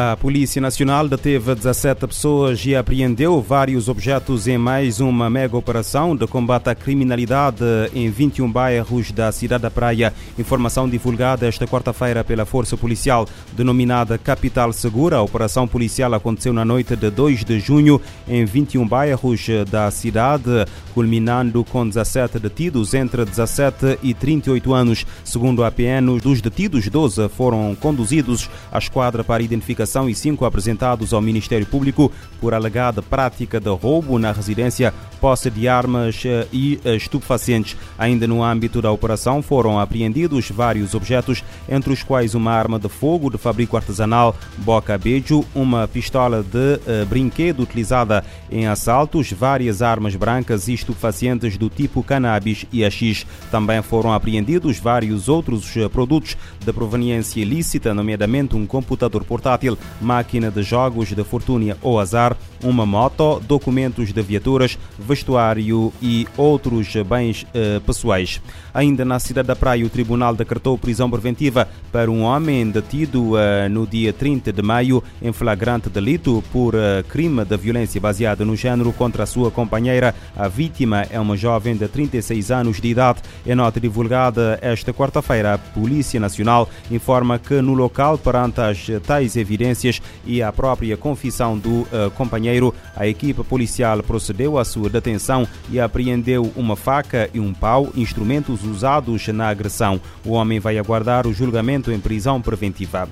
A Polícia Nacional deteve 17 pessoas e apreendeu vários objetos em mais uma mega operação de combate à criminalidade em 21 bairros da cidade da Praia. Informação divulgada esta quarta-feira pela Força Policial, denominada Capital Segura. A operação policial aconteceu na noite de 2 de junho em 21 bairros da cidade, culminando com 17 detidos entre 17 e 38 anos. Segundo a PN, dos detidos, 12 foram conduzidos à esquadra para identificar e cinco apresentados ao Ministério Público por alegada prática de roubo na residência, posse de armas eh, e eh, estupefacientes. Ainda no âmbito da operação foram apreendidos vários objetos, entre os quais uma arma de fogo de fabrico artesanal boca beijo, uma pistola de uh, brinquedo utilizada em assaltos, várias armas brancas e estupefacientes do tipo cannabis e AX. Também foram apreendidos vários outros produtos de proveniência ilícita, nomeadamente um computador portátil máquina de jogos de fortuna ou azar, uma moto, documentos de viaturas, vestuário e outros bens eh, pessoais. Ainda na cidade da Praia, o tribunal decretou prisão preventiva para um homem detido eh, no dia 30 de maio em flagrante delito por eh, crime de violência baseada no género contra a sua companheira. A vítima é uma jovem de 36 anos de idade. Em nota divulgada esta quarta-feira, a Polícia Nacional informa que no local, perante as tais evidências, evidências e a própria confissão do uh, companheiro, a equipe policial procedeu à sua detenção e apreendeu uma faca e um pau, instrumentos usados na agressão. O homem vai aguardar o julgamento em prisão preventiva.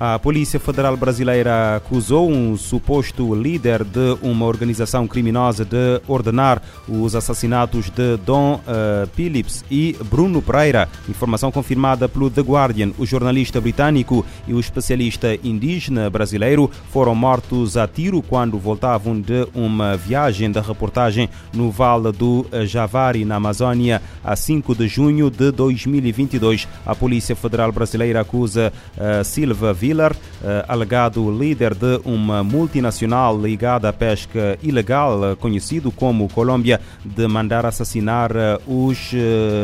A Polícia Federal Brasileira acusou um suposto líder de uma organização criminosa de ordenar os assassinatos de Dom uh, Phillips e Bruno Pereira. Informação confirmada pelo The Guardian. O jornalista britânico e o especialista indígena brasileiro foram mortos a tiro quando voltavam de uma viagem de reportagem no Vale do Javari, na Amazônia, a 5 de junho de 2022. A Polícia Federal Brasileira acusa uh, Silva Villar, uh, alegado líder de uma multinacional ligada à pesca ilegal, uh, conhecido como Colômbia, de mandar assassinar uh, os,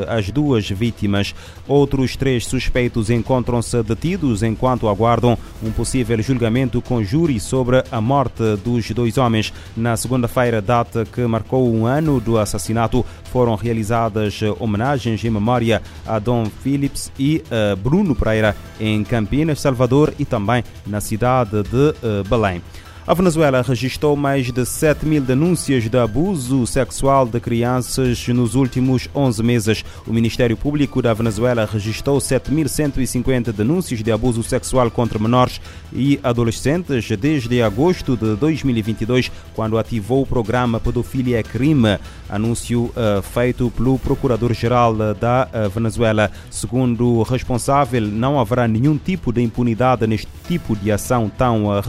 as duas vítimas. Outros três suspeitos encontram-se detidos enquanto aguardam um possível julgamento com júri sobre a morte dos dois homens. Na segunda-feira, data que marcou um ano do assassinato, foram realizadas homenagens em memória a Dom Phillips e Bruno Pereira em Campinas, Salvador e também na cidade de uh, Belém. A Venezuela registrou mais de 7 mil denúncias de abuso sexual de crianças nos últimos 11 meses. O Ministério Público da Venezuela registrou 7.150 denúncias de abuso sexual contra menores e adolescentes desde agosto de 2022, quando ativou o programa Pedofilia é Crime, anúncio uh, feito pelo Procurador-Geral da uh, Venezuela. Segundo o responsável, não haverá nenhum tipo de impunidade neste tipo de ação tão uh,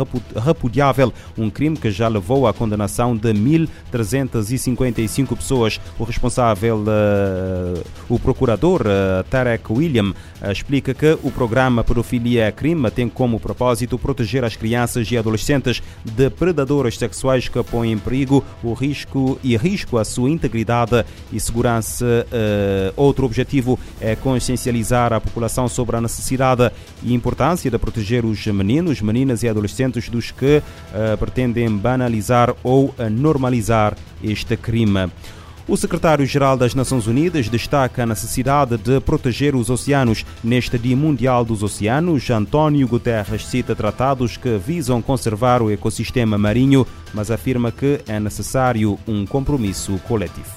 repudiável um crime que já levou à condenação de 1.355 pessoas. O responsável, uh, o procurador uh, Tarek William, uh, explica que o programa Pedofilia é Crime tem como propósito proteger as crianças e adolescentes de predadores sexuais que põem em perigo o risco e risco à sua integridade e segurança. outro objetivo é consciencializar a população sobre a necessidade e importância de proteger os meninos, meninas e adolescentes dos que pretendem banalizar ou normalizar este crime. O secretário-geral das Nações Unidas destaca a necessidade de proteger os oceanos. Neste Dia Mundial dos Oceanos, António Guterres cita tratados que visam conservar o ecossistema marinho, mas afirma que é necessário um compromisso coletivo.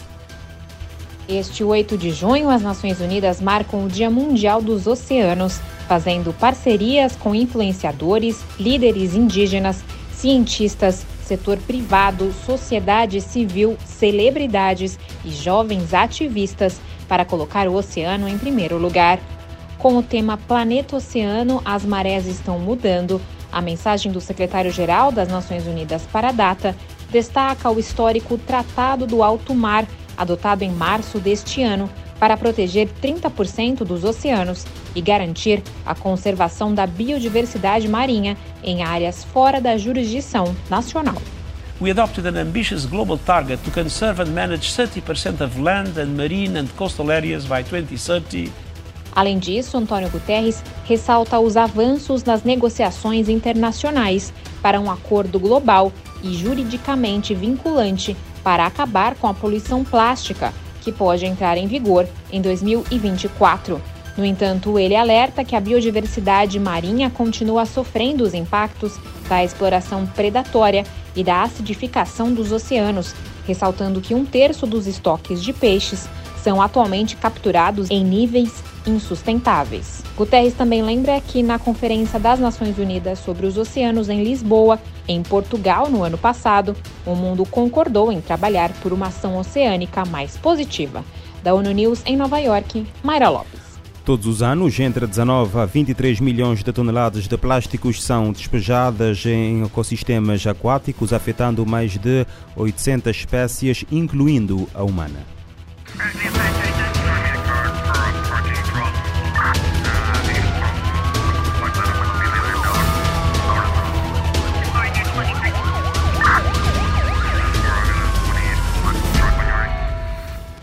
Este 8 de junho, as Nações Unidas marcam o Dia Mundial dos Oceanos, fazendo parcerias com influenciadores, líderes indígenas cientistas, setor privado, sociedade civil, celebridades e jovens ativistas para colocar o oceano em primeiro lugar. Com o tema Planeta Oceano, as marés estão mudando, a mensagem do secretário-geral das Nações Unidas para a data destaca o histórico Tratado do Alto Mar, adotado em março deste ano, para proteger 30% dos oceanos e garantir a conservação da biodiversidade marinha em áreas fora da jurisdição nacional. We adopted an ambitious global target to conserve and manage 30% of land and marine and coastal areas by 2030 Além disso, Antônio Guterres ressalta os avanços nas negociações internacionais para um acordo global e juridicamente vinculante para acabar com a poluição plástica, que pode entrar em vigor em 2024. No entanto, ele alerta que a biodiversidade marinha continua sofrendo os impactos da exploração predatória e da acidificação dos oceanos, ressaltando que um terço dos estoques de peixes são atualmente capturados em níveis insustentáveis. Guterres também lembra que na Conferência das Nações Unidas sobre os Oceanos em Lisboa, em Portugal, no ano passado, o mundo concordou em trabalhar por uma ação oceânica mais positiva. Da ONU News em Nova York, Mayra Lopes. Todos os anos, entre 19 a 23 milhões de toneladas de plásticos são despejadas em ecossistemas aquáticos, afetando mais de 800 espécies, incluindo a humana.